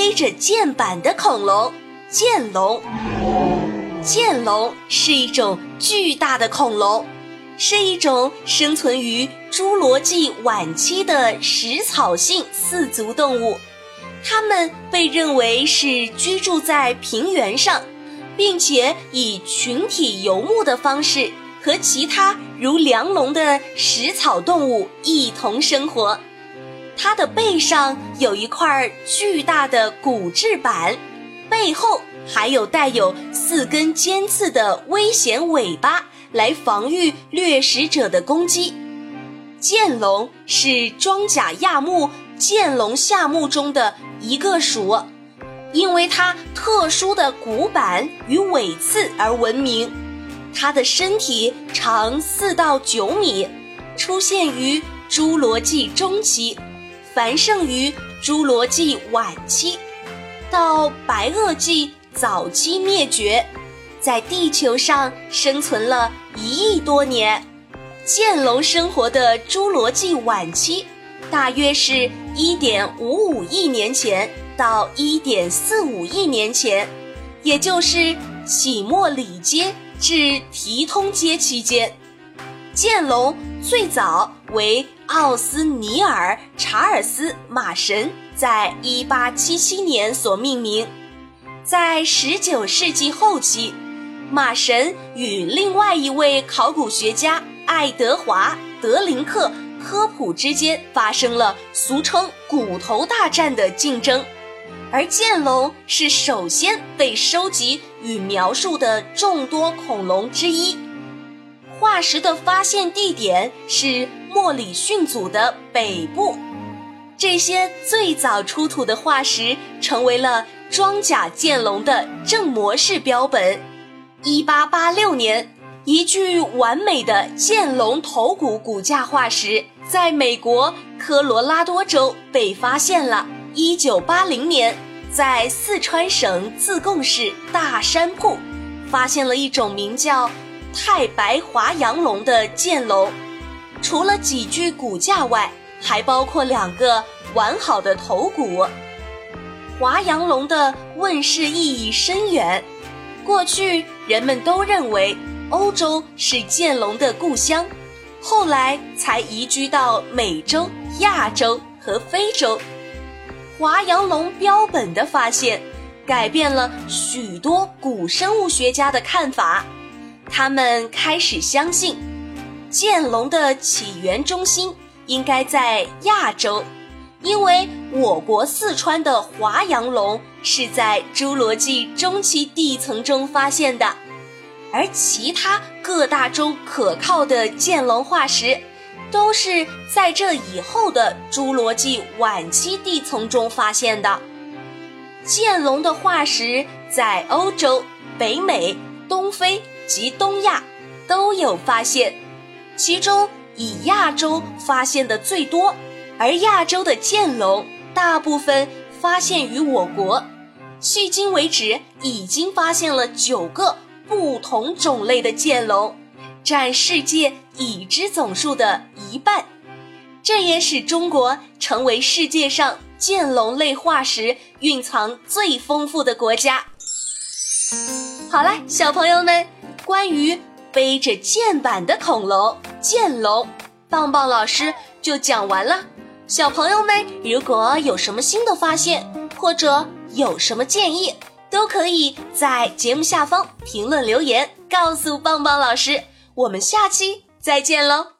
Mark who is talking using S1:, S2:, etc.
S1: 背着剑板的恐龙——剑龙。剑龙是一种巨大的恐龙，是一种生存于侏罗纪晚期的食草性四足动物。它们被认为是居住在平原上，并且以群体游牧的方式和其他如梁龙的食草动物一同生活。它的背上有一块巨大的骨质板，背后还有带有四根尖刺的危险尾巴来防御掠食者的攻击。剑龙是装甲亚目剑龙下目中的。一个属，因为它特殊的骨板与尾刺而闻名。它的身体长四到九米，出现于侏罗纪中期，繁盛于侏罗纪晚期，到白垩纪早期灭绝，在地球上生存了一亿多年。剑龙生活的侏罗纪晚期。大约是一点五五亿年前到一点四五亿年前，也就是起末里阶至提通阶期间。剑龙最早为奥斯尼尔查尔斯马神在一八七七年所命名。在十九世纪后期，马神与另外一位考古学家爱德华德林克。科普之间发生了俗称“骨头大战”的竞争，而剑龙是首先被收集与描述的众多恐龙之一。化石的发现地点是莫里逊组的北部，这些最早出土的化石成为了装甲剑龙的正模式标本。一八八六年。一具完美的剑龙头骨骨架化石在美国科罗拉多州被发现了。一九八零年，在四川省自贡市大山铺，发现了一种名叫太白华阳龙的剑龙。除了几具骨架外，还包括两个完好的头骨。华阳龙的问世意义深远，过去人们都认为。欧洲是剑龙的故乡，后来才移居到美洲、亚洲和非洲。华阳龙标本的发现，改变了许多古生物学家的看法。他们开始相信，剑龙的起源中心应该在亚洲，因为我国四川的华阳龙是在侏罗纪中期地层中发现的。而其他各大洲可靠的剑龙化石，都是在这以后的侏罗纪晚期地层中发现的。剑龙的化石在欧洲、北美、东非及东亚都有发现，其中以亚洲发现的最多。而亚洲的剑龙大部分发现于我国，迄今为止已经发现了九个。不同种类的剑龙占世界已知总数的一半，这也使中国成为世界上剑龙类化石蕴藏最丰富的国家。好了，小朋友们，关于背着剑板的恐龙剑龙，棒棒老师就讲完了。小朋友们，如果有什么新的发现，或者有什么建议，都可以在节目下方评论留言，告诉棒棒老师。我们下期再见喽！